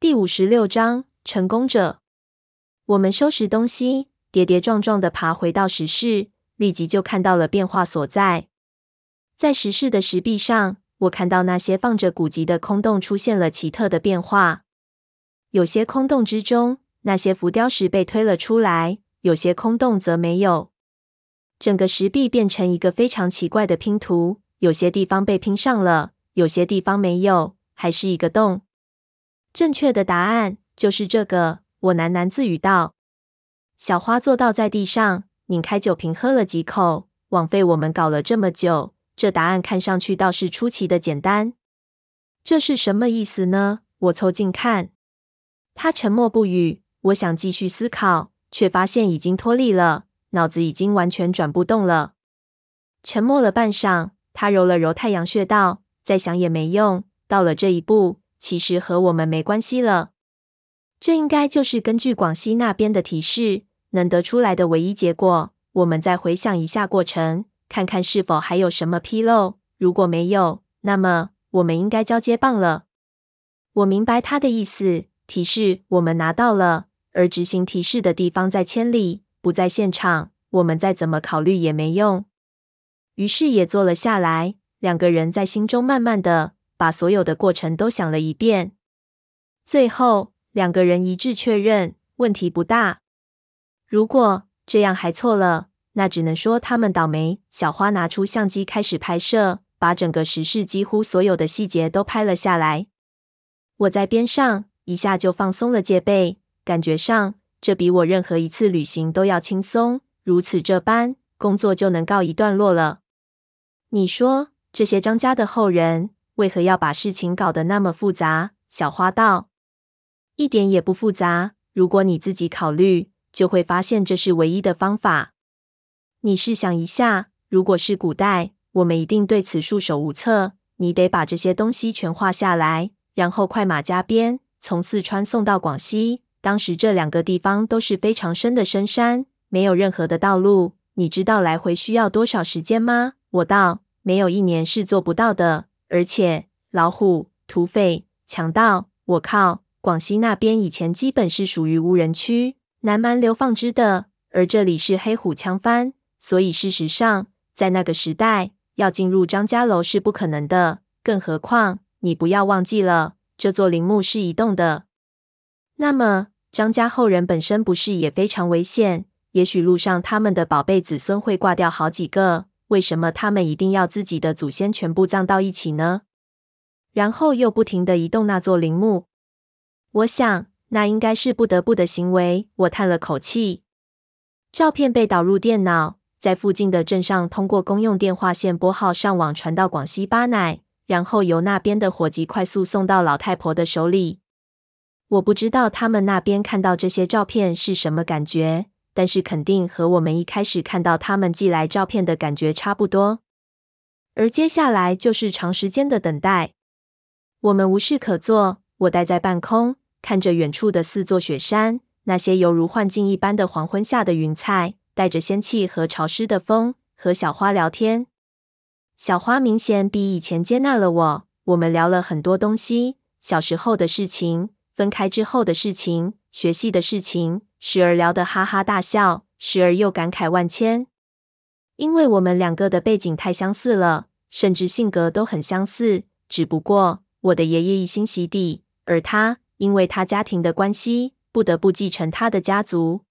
第五十六章成功者。我们收拾东西，跌跌撞撞地爬回到石室，立即就看到了变化所在。在石室的石壁上，我看到那些放着古籍的空洞出现了奇特的变化。有些空洞之中，那些浮雕石被推了出来；有些空洞则没有。整个石壁变成一个非常奇怪的拼图，有些地方被拼上了，有些地方没有，还是一个洞。正确的答案就是这个，我喃喃自语道。小花坐倒在地上，拧开酒瓶喝了几口。枉费我们搞了这么久。这答案看上去倒是出奇的简单，这是什么意思呢？我凑近看，他沉默不语。我想继续思考，却发现已经脱力了，脑子已经完全转不动了。沉默了半晌，他揉了揉太阳穴道，再想也没用。到了这一步，其实和我们没关系了。这应该就是根据广西那边的提示能得出来的唯一结果。我们再回想一下过程。看看是否还有什么纰漏，如果没有，那么我们应该交接棒了。我明白他的意思，提示我们拿到了，而执行提示的地方在千里，不在现场，我们再怎么考虑也没用。于是也坐了下来，两个人在心中慢慢的把所有的过程都想了一遍，最后两个人一致确认问题不大。如果这样还错了。那只能说他们倒霉。小花拿出相机开始拍摄，把整个时事几乎所有的细节都拍了下来。我在边上一下就放松了戒备，感觉上这比我任何一次旅行都要轻松。如此这般，工作就能告一段落了。你说这些张家的后人为何要把事情搞得那么复杂？小花道：“一点也不复杂。如果你自己考虑，就会发现这是唯一的方法。”你试想一下，如果是古代，我们一定对此束手无策。你得把这些东西全画下来，然后快马加鞭从四川送到广西。当时这两个地方都是非常深的深山，没有任何的道路。你知道来回需要多少时间吗？我道，没有一年是做不到的。而且老虎、土匪、强盗，我靠，广西那边以前基本是属于无人区，南蛮流放之的，而这里是黑虎羌番。所以，事实上，在那个时代，要进入张家楼是不可能的。更何况，你不要忘记了，这座陵墓是移动的。那么，张家后人本身不是也非常危险？也许路上他们的宝贝子孙会挂掉好几个。为什么他们一定要自己的祖先全部葬到一起呢？然后又不停的移动那座陵墓。我想，那应该是不得不的行为。我叹了口气。照片被导入电脑。在附近的镇上，通过公用电话线拨号上网，传到广西巴乃，然后由那边的伙计快速送到老太婆的手里。我不知道他们那边看到这些照片是什么感觉，但是肯定和我们一开始看到他们寄来照片的感觉差不多。而接下来就是长时间的等待。我们无事可做，我待在半空，看着远处的四座雪山，那些犹如幻境一般的黄昏下的云彩。带着仙气和潮湿的风，和小花聊天。小花明显比以前接纳了我。我们聊了很多东西：小时候的事情，分开之后的事情，学习的事情。时而聊得哈哈大笑，时而又感慨万千。因为我们两个的背景太相似了，甚至性格都很相似。只不过我的爷爷一心洗地，而他因为他家庭的关系，不得不继承他的家族。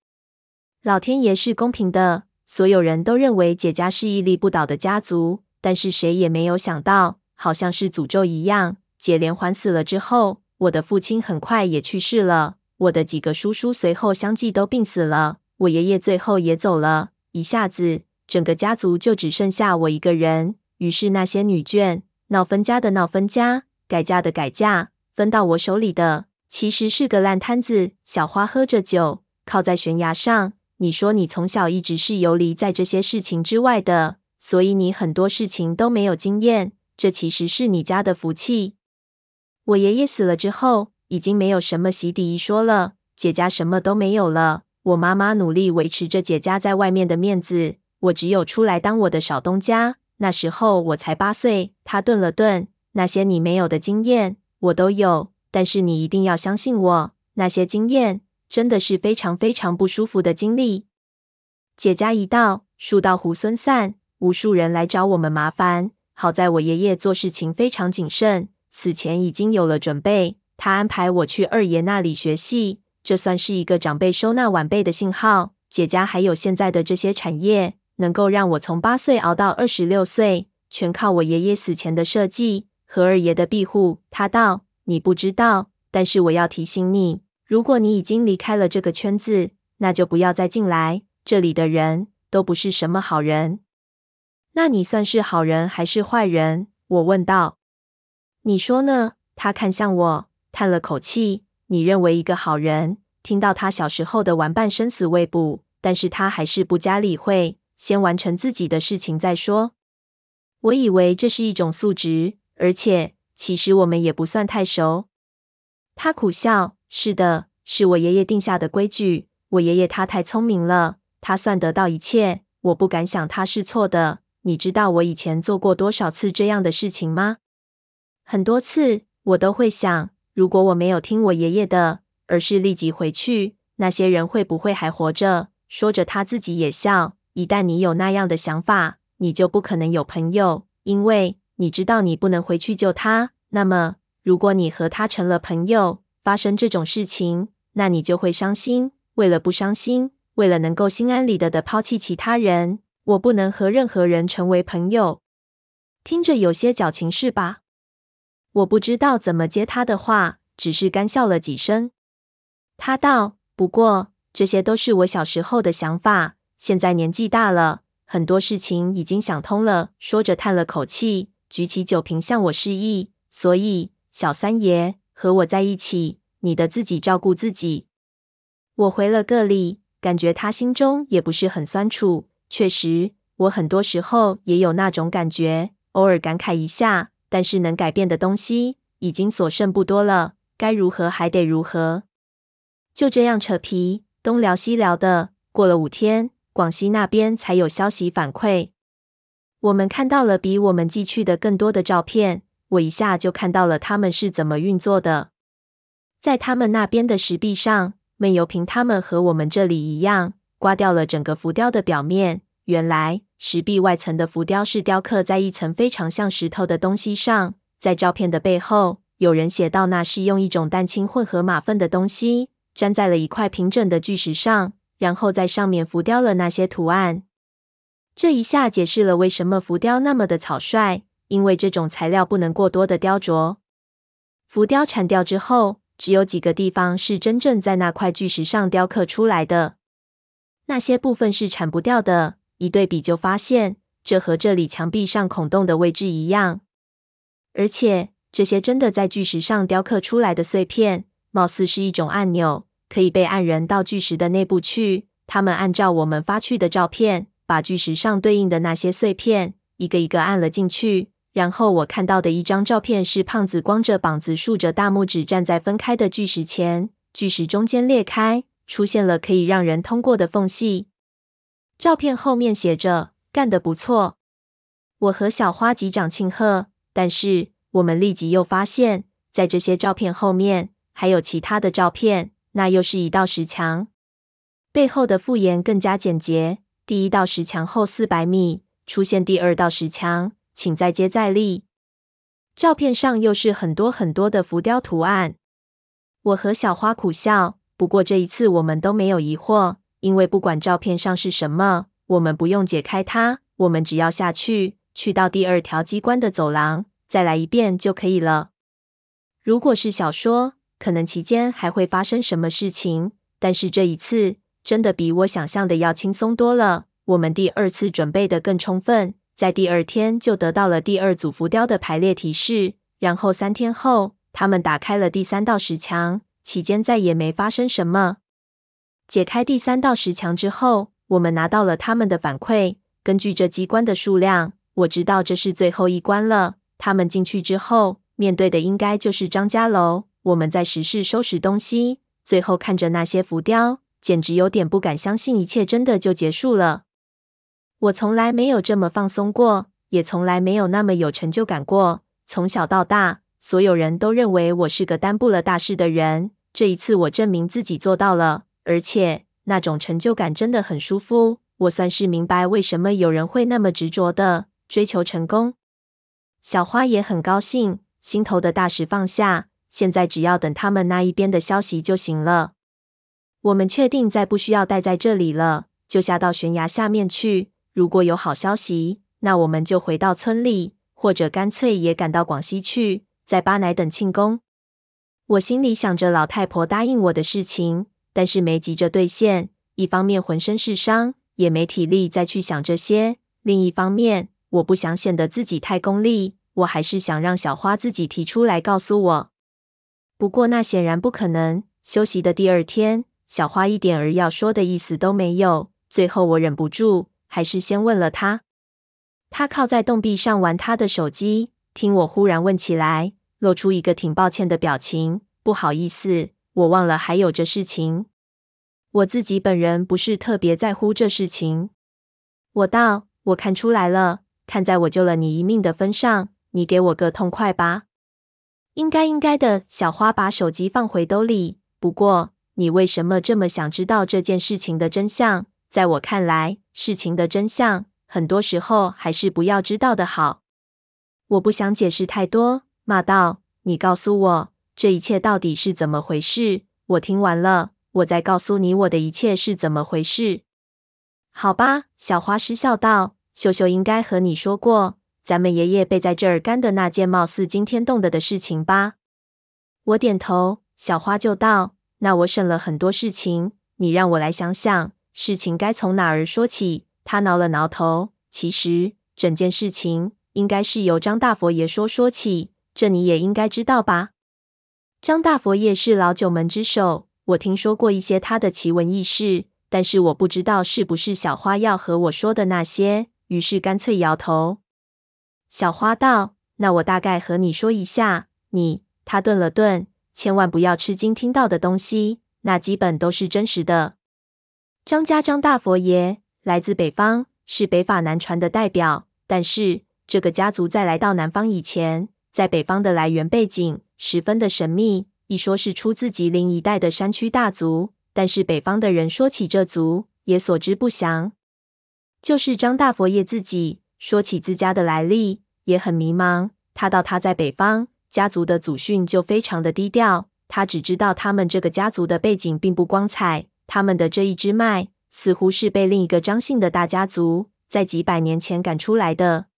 老天爷是公平的，所有人都认为姐家是屹立不倒的家族，但是谁也没有想到，好像是诅咒一样，姐连环死了之后，我的父亲很快也去世了，我的几个叔叔随后相继都病死了，我爷爷最后也走了，一下子整个家族就只剩下我一个人。于是那些女眷闹分家的闹分家，改嫁的改嫁，分到我手里的其实是个烂摊子。小花喝着酒，靠在悬崖上。你说你从小一直是游离在这些事情之外的，所以你很多事情都没有经验。这其实是你家的福气。我爷爷死了之后，已经没有什么洗底一说了，姐家什么都没有了。我妈妈努力维持着姐家在外面的面子，我只有出来当我的少东家。那时候我才八岁。他顿了顿，那些你没有的经验，我都有。但是你一定要相信我，那些经验真的是非常非常不舒服的经历。姐家一到，树倒猢狲散，无数人来找我们麻烦。好在我爷爷做事情非常谨慎，此前已经有了准备。他安排我去二爷那里学戏，这算是一个长辈收纳晚辈的信号。姐家还有现在的这些产业，能够让我从八岁熬到二十六岁，全靠我爷爷死前的设计和二爷的庇护。他道：“你不知道，但是我要提醒你，如果你已经离开了这个圈子，那就不要再进来。这里的人都不是什么好人。”那你算是好人还是坏人？我问道。你说呢？他看向我，叹了口气。你认为一个好人，听到他小时候的玩伴生死未卜，但是他还是不加理会，先完成自己的事情再说。我以为这是一种素质，而且其实我们也不算太熟。他苦笑：是的，是我爷爷定下的规矩。我爷爷他太聪明了，他算得到一切，我不敢想他是错的。你知道我以前做过多少次这样的事情吗？很多次，我都会想，如果我没有听我爷爷的，而是立即回去，那些人会不会还活着？说着，他自己也笑。一旦你有那样的想法，你就不可能有朋友，因为你知道你不能回去救他。那么，如果你和他成了朋友，发生这种事情，那你就会伤心。为了不伤心，为了能够心安理得的抛弃其他人。我不能和任何人成为朋友，听着有些矫情是吧？我不知道怎么接他的话，只是干笑了几声。他道：“不过这些都是我小时候的想法，现在年纪大了，很多事情已经想通了。”说着叹了口气，举起酒瓶向我示意。所以，小三爷和我在一起，你得自己照顾自己。我回了个礼，感觉他心中也不是很酸楚。确实，我很多时候也有那种感觉，偶尔感慨一下。但是能改变的东西已经所剩不多了，该如何还得如何。就这样扯皮，东聊西聊的，过了五天，广西那边才有消息反馈。我们看到了比我们寄去的更多的照片，我一下就看到了他们是怎么运作的。在他们那边的石壁上，闷油瓶他们和我们这里一样。刮掉了整个浮雕的表面。原来石壁外层的浮雕是雕刻在一层非常像石头的东西上。在照片的背后，有人写到：“那是用一种蛋清混合马粪的东西粘在了一块平整的巨石上，然后在上面浮雕了那些图案。”这一下解释了为什么浮雕那么的草率，因为这种材料不能过多的雕琢。浮雕铲掉之后，只有几个地方是真正在那块巨石上雕刻出来的。那些部分是铲不掉的，一对比就发现，这和这里墙壁上孔洞的位置一样。而且这些真的在巨石上雕刻出来的碎片，貌似是一种按钮，可以被按人到巨石的内部去。他们按照我们发去的照片，把巨石上对应的那些碎片一个一个按了进去。然后我看到的一张照片是胖子光着膀子，竖着大拇指站在分开的巨石前，巨石中间裂开。出现了可以让人通过的缝隙。照片后面写着“干得不错”。我和小花击掌庆贺，但是我们立即又发现，在这些照片后面还有其他的照片，那又是一道石墙。背后的复言更加简洁：第一道石墙后四百米出现第二道石墙，请再接再厉。照片上又是很多很多的浮雕图案。我和小花苦笑。不过这一次我们都没有疑惑，因为不管照片上是什么，我们不用解开它，我们只要下去，去到第二条机关的走廊，再来一遍就可以了。如果是小说，可能期间还会发生什么事情，但是这一次真的比我想象的要轻松多了。我们第二次准备的更充分，在第二天就得到了第二组浮雕的排列提示，然后三天后，他们打开了第三道石墙。期间再也没发生什么。解开第三道石墙之后，我们拿到了他们的反馈。根据这机关的数量，我知道这是最后一关了。他们进去之后，面对的应该就是张家楼。我们在石室收拾东西，最后看着那些浮雕，简直有点不敢相信，一切真的就结束了。我从来没有这么放松过，也从来没有那么有成就感过。从小到大，所有人都认为我是个担不了大事的人。这一次，我证明自己做到了，而且那种成就感真的很舒服。我算是明白为什么有人会那么执着的追求成功。小花也很高兴，心头的大石放下，现在只要等他们那一边的消息就行了。我们确定再不需要待在这里了，就下到悬崖下面去。如果有好消息，那我们就回到村里，或者干脆也赶到广西去，在巴乃等庆功。我心里想着老太婆答应我的事情，但是没急着兑现。一方面浑身是伤，也没体力再去想这些；另一方面，我不想显得自己太功利，我还是想让小花自己提出来告诉我。不过那显然不可能。休息的第二天。小花一点儿要说的意思都没有，最后我忍不住，还是先问了她。她靠在洞壁上玩她的手机，听我忽然问起来，露出一个挺抱歉的表情。不好意思，我忘了还有这事情。我自己本人不是特别在乎这事情。我道：我看出来了，看在我救了你一命的分上，你给我个痛快吧。应该应该的。小花把手机放回兜里。不过。你为什么这么想知道这件事情的真相？在我看来，事情的真相很多时候还是不要知道的好。我不想解释太多，骂道：“你告诉我这一切到底是怎么回事？”我听完了，我再告诉你我的一切是怎么回事。好吧，小花失笑道：“秀秀应该和你说过，咱们爷爷被在这儿干的那件貌似惊天动地的事情吧？”我点头，小花就道。那我省了很多事情，你让我来想想，事情该从哪儿说起。他挠了挠头。其实整件事情应该是由张大佛爷说说起，这你也应该知道吧？张大佛爷是老九门之首，我听说过一些他的奇闻异事，但是我不知道是不是小花要和我说的那些，于是干脆摇头。小花道：“那我大概和你说一下，你……”他顿了顿。千万不要吃惊听到的东西，那基本都是真实的。张家张大佛爷来自北方，是北法南传的代表。但是这个家族在来到南方以前，在北方的来源背景十分的神秘。一说是出自吉林一带的山区大族，但是北方的人说起这族也所知不详。就是张大佛爷自己说起自家的来历，也很迷茫。他道他在北方。家族的祖训就非常的低调，他只知道他们这个家族的背景并不光彩，他们的这一支脉似乎是被另一个张姓的大家族在几百年前赶出来的。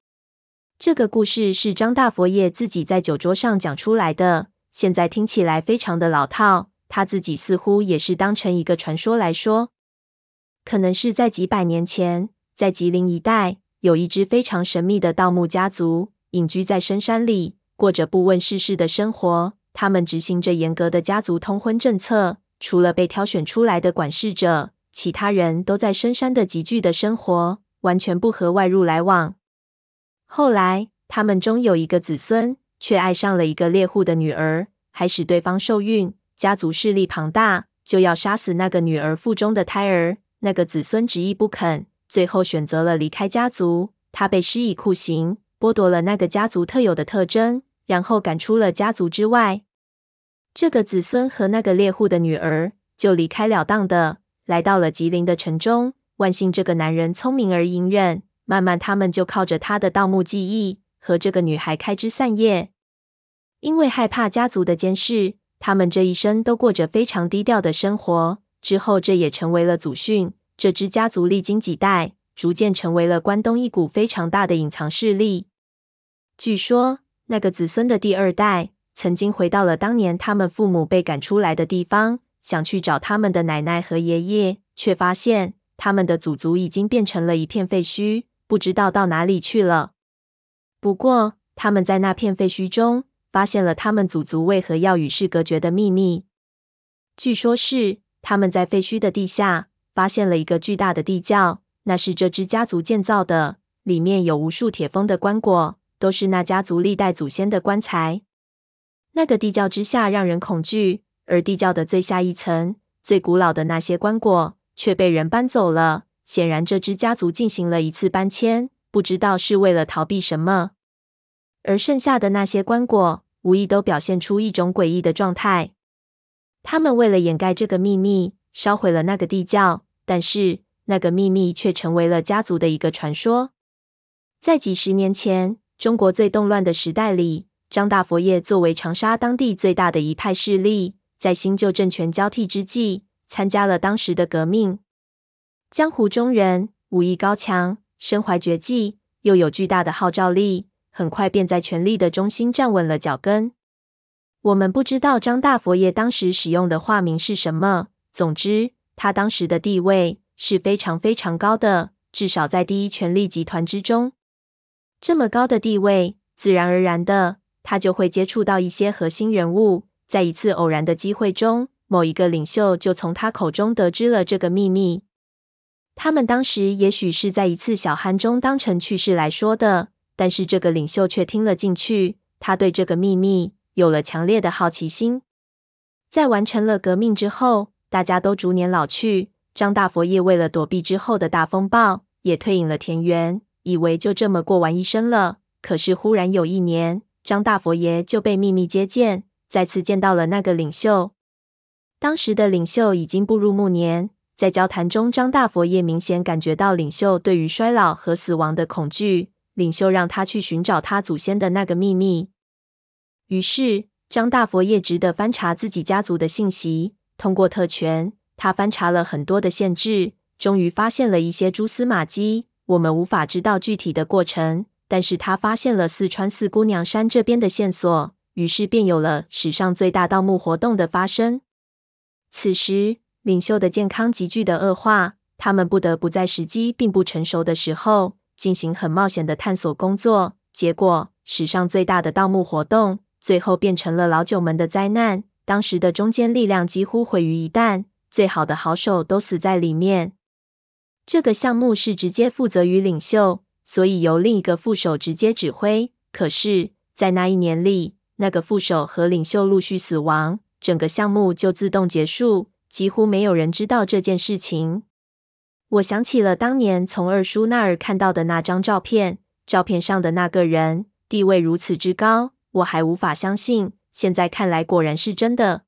这个故事是张大佛爷自己在酒桌上讲出来的，现在听起来非常的老套，他自己似乎也是当成一个传说来说。可能是在几百年前，在吉林一带有一支非常神秘的盗墓家族，隐居在深山里。过着不问世事的生活，他们执行着严格的家族通婚政策。除了被挑选出来的管事者，其他人都在深山的集聚的生活，完全不和外入来往。后来，他们中有一个子孙却爱上了一个猎户的女儿，还使对方受孕。家族势力庞大，就要杀死那个女儿腹中的胎儿。那个子孙执意不肯，最后选择了离开家族。他被施以酷刑，剥夺了那个家族特有的特征。然后赶出了家族之外，这个子孙和那个猎户的女儿就离开了当的，来到了吉林的城中。万幸这个男人聪明而隐忍，慢慢他们就靠着他的盗墓技艺和这个女孩开枝散叶。因为害怕家族的监视，他们这一生都过着非常低调的生活。之后这也成为了祖训。这支家族历经几代，逐渐成为了关东一股非常大的隐藏势力。据说。那个子孙的第二代曾经回到了当年他们父母被赶出来的地方，想去找他们的奶奶和爷爷，却发现他们的祖族已经变成了一片废墟，不知道到哪里去了。不过，他们在那片废墟中发现了他们祖族为何要与世隔绝的秘密。据说是他们在废墟的地下发现了一个巨大的地窖，那是这支家族建造的，里面有无数铁封的棺椁。都是那家族历代祖先的棺材。那个地窖之下让人恐惧，而地窖的最下一层、最古老的那些棺椁却被人搬走了。显然，这支家族进行了一次搬迁，不知道是为了逃避什么。而剩下的那些棺椁无疑都表现出一种诡异的状态。他们为了掩盖这个秘密，烧毁了那个地窖，但是那个秘密却成为了家族的一个传说。在几十年前，中国最动乱的时代里，张大佛爷作为长沙当地最大的一派势力，在新旧政权交替之际，参加了当时的革命。江湖中人武艺高强，身怀绝技，又有巨大的号召力，很快便在权力的中心站稳了脚跟。我们不知道张大佛爷当时使用的化名是什么，总之，他当时的地位是非常非常高的，至少在第一权力集团之中。这么高的地位，自然而然的，他就会接触到一些核心人物。在一次偶然的机会中，某一个领袖就从他口中得知了这个秘密。他们当时也许是在一次小酣中当成趣事来说的，但是这个领袖却听了进去。他对这个秘密有了强烈的好奇心。在完成了革命之后，大家都逐年老去。张大佛爷为了躲避之后的大风暴，也退隐了田园，以为就这么过完一生了。可是忽然有一年，张大佛爷就被秘密接见，再次见到了那个领袖。当时的领袖已经步入暮年。在交谈中，张大佛爷明显感觉到领袖对于衰老和死亡的恐惧。领袖让他去寻找他祖先的那个秘密。于是，张大佛爷只得翻查自己家族的信息。通过特权，他翻查了很多的限制，终于发现了一些蛛丝马迹。我们无法知道具体的过程，但是他发现了四川四姑娘山这边的线索。于是，便有了史上最大盗墓活动的发生。此时，领袖的健康急剧的恶化，他们不得不在时机并不成熟的时候进行很冒险的探索工作。结果，史上最大的盗墓活动最后变成了老九门的灾难。当时的中坚力量几乎毁于一旦，最好的好手都死在里面。这个项目是直接负责于领袖，所以由另一个副手直接指挥。可是，在那一年里，那个副手和领袖陆续死亡，整个项目就自动结束。几乎没有人知道这件事情。我想起了当年从二叔那儿看到的那张照片，照片上的那个人地位如此之高，我还无法相信。现在看来，果然是真的。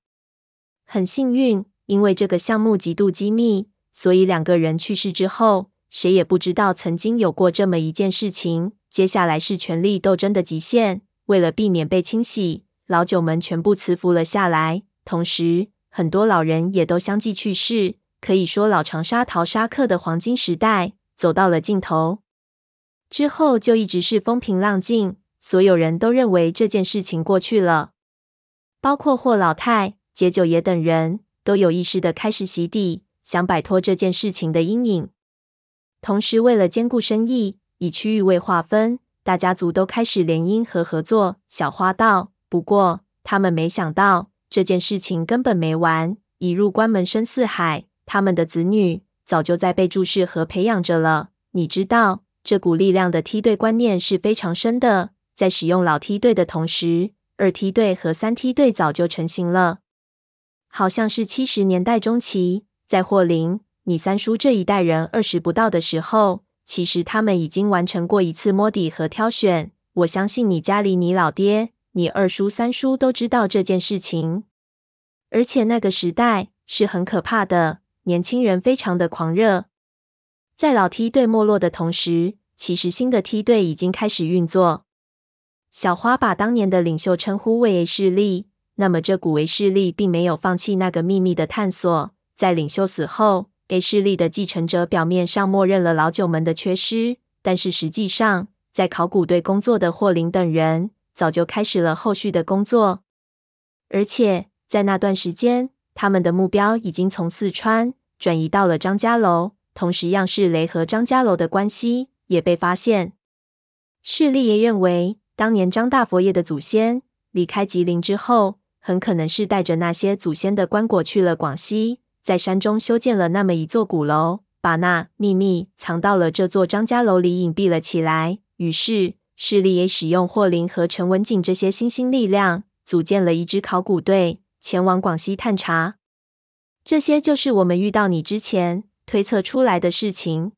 很幸运，因为这个项目极度机密，所以两个人去世之后，谁也不知道曾经有过这么一件事情。接下来是权力斗争的极限，为了避免被清洗，老九门全部辞服了下来，同时。很多老人也都相继去世，可以说老长沙淘沙客的黄金时代走到了尽头。之后就一直是风平浪静，所有人都认为这件事情过去了，包括霍老太、解九爷等人都有意识地开始洗底，想摆脱这件事情的阴影。同时，为了兼顾生意，以区域为划分，大家族都开始联姻和合作。小花道，不过他们没想到。这件事情根本没完，一入关门深似海。他们的子女早就在被注视和培养着了。你知道，这股力量的梯队观念是非常深的。在使用老梯队的同时，二梯队和三梯队早就成型了。好像是七十年代中期，在霍林、你三叔这一代人二十不到的时候，其实他们已经完成过一次摸底和挑选。我相信你家里，你老爹。你二叔、三叔都知道这件事情，而且那个时代是很可怕的，年轻人非常的狂热。在老梯队没落的同时，其实新的梯队已经开始运作。小花把当年的领袖称呼为 A 势力，那么这股 A 势力并没有放弃那个秘密的探索。在领袖死后，A 势力的继承者表面上默认了老九门的缺失，但是实际上，在考古队工作的霍林等人。早就开始了后续的工作，而且在那段时间，他们的目标已经从四川转移到了张家楼，同时样式雷和张家楼的关系也被发现。势力也认为，当年张大佛爷的祖先离开吉林之后，很可能是带着那些祖先的棺椁去了广西，在山中修建了那么一座古楼，把那秘密藏到了这座张家楼里，隐蔽了起来。于是。势力也使用霍林和陈文锦这些新兴力量，组建了一支考古队，前往广西探查。这些就是我们遇到你之前推测出来的事情。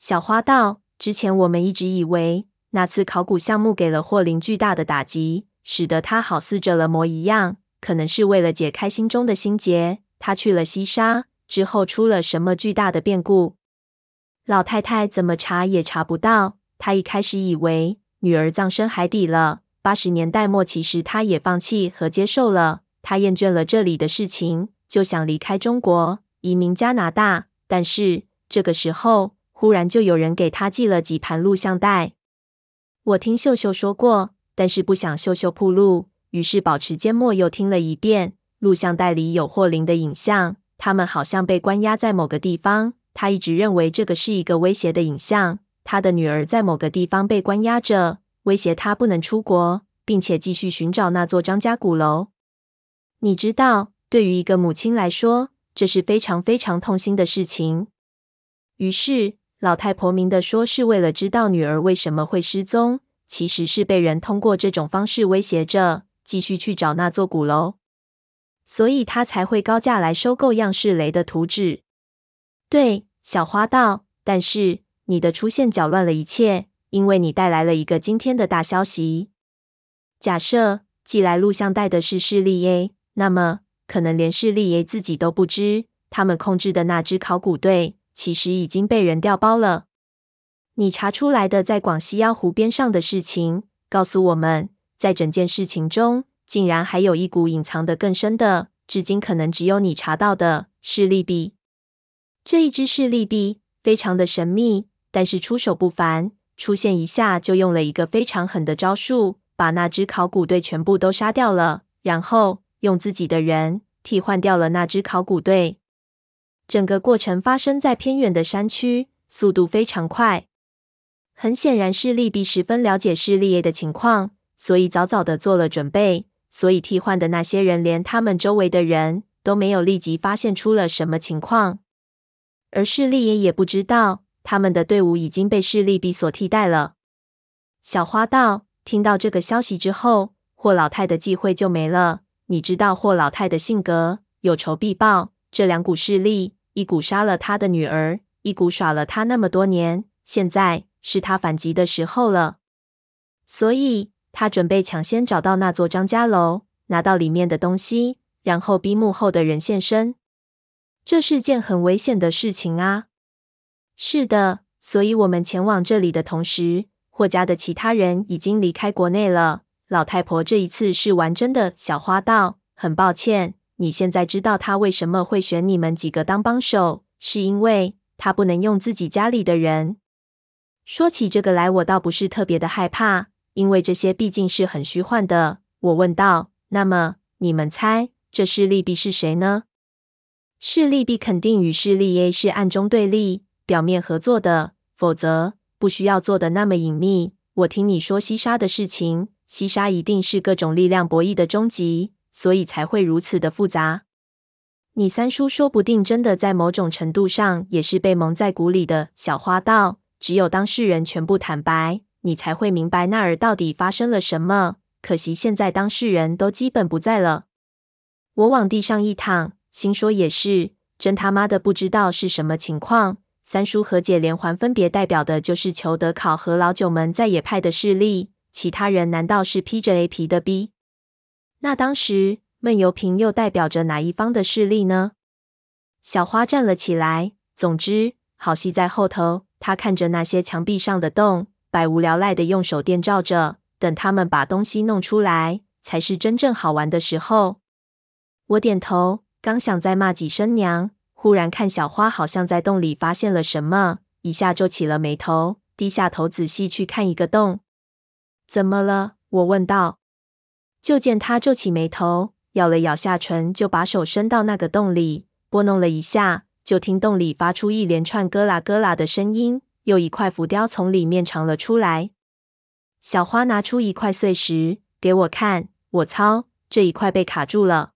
小花道，之前我们一直以为那次考古项目给了霍林巨大的打击，使得他好似着了魔一样。可能是为了解开心中的心结，他去了西沙之后，出了什么巨大的变故？老太太怎么查也查不到。他一开始以为女儿葬身海底了。八十年代末，其实他也放弃和接受了。他厌倦了这里的事情，就想离开中国，移民加拿大。但是这个时候，忽然就有人给他寄了几盘录像带。我听秀秀说过，但是不想秀秀铺路。于是保持缄默，又听了一遍。录像带里有霍林的影像，他们好像被关押在某个地方。他一直认为这个是一个威胁的影像。他的女儿在某个地方被关押着，威胁他不能出国，并且继续寻找那座张家古楼。你知道，对于一个母亲来说，这是非常非常痛心的事情。于是老太婆明的说，是为了知道女儿为什么会失踪，其实是被人通过这种方式威胁着。继续去找那座古楼，所以他才会高价来收购样式雷的图纸。对，小花道。但是你的出现搅乱了一切，因为你带来了一个惊天的大消息。假设寄来录像带的是势力 A，那么可能连势力 A 自己都不知，他们控制的那支考古队其实已经被人调包了。你查出来的在广西妖湖边上的事情，告诉我们。在整件事情中，竟然还有一股隐藏的更深的，至今可能只有你查到的势力 B。这一支势力 B 非常的神秘，但是出手不凡，出现一下就用了一个非常狠的招数，把那支考古队全部都杀掉了，然后用自己的人替换掉了那支考古队。整个过程发生在偏远的山区，速度非常快。很显然，势力比十分了解势力 A 的情况。所以早早的做了准备，所以替换的那些人连他们周围的人都没有立即发现出了什么情况，而势力 A 也不知道他们的队伍已经被势力比所替代了。小花道听到这个消息之后，霍老太的忌讳就没了。你知道霍老太的性格，有仇必报。这两股势力，一股杀了他的女儿，一股耍了他那么多年，现在是他反击的时候了。所以。他准备抢先找到那座张家楼，拿到里面的东西，然后逼幕后的人现身。这是件很危险的事情啊！是的，所以我们前往这里的同时，霍家的其他人已经离开国内了。老太婆这一次是玩真的。小花道，很抱歉，你现在知道他为什么会选你们几个当帮手，是因为他不能用自己家里的人。说起这个来，我倒不是特别的害怕。因为这些毕竟是很虚幻的，我问道：“那么你们猜这势力 B 是谁呢？”势力 B 肯定与势力 A 是暗中对立、表面合作的，否则不需要做的那么隐秘。我听你说西沙的事情，西沙一定是各种力量博弈的终极，所以才会如此的复杂。你三叔说不定真的在某种程度上也是被蒙在鼓里的。小花道，只有当事人全部坦白。你才会明白那儿到底发生了什么。可惜现在当事人都基本不在了。我往地上一躺，心说也是，真他妈的不知道是什么情况。三叔和解连环分别代表的就是裘德考和老九门在野派的势力，其他人难道是披着 A 皮的 B？那当时闷油瓶又代表着哪一方的势力呢？小花站了起来。总之，好戏在后头。他看着那些墙壁上的洞。百无聊赖的用手电照着，等他们把东西弄出来，才是真正好玩的时候。我点头，刚想再骂几声娘，忽然看小花好像在洞里发现了什么，一下皱起了眉头，低下头仔细去看一个洞。怎么了？我问道。就见他皱起眉头，咬了咬下唇，就把手伸到那个洞里，拨弄了一下，就听洞里发出一连串咯啦咯啦的声音。又一块浮雕从里面长了出来。小花拿出一块碎石给我看，我操，这一块被卡住了。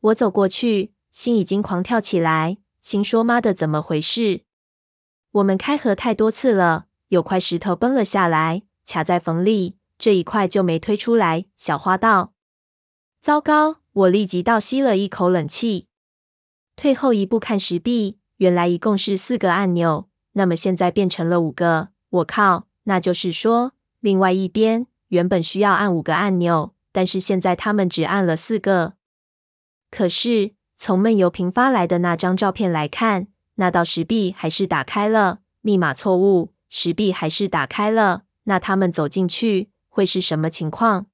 我走过去，心已经狂跳起来，心说妈的，怎么回事？我们开合太多次了，有块石头崩了下来，卡在缝里，这一块就没推出来。小花道：糟糕！我立即倒吸了一口冷气，退后一步看石壁，原来一共是四个按钮。那么现在变成了五个，我靠！那就是说，另外一边原本需要按五个按钮，但是现在他们只按了四个。可是从闷油瓶发来的那张照片来看，那道石壁还是打开了。密码错误，石壁还是打开了。那他们走进去会是什么情况？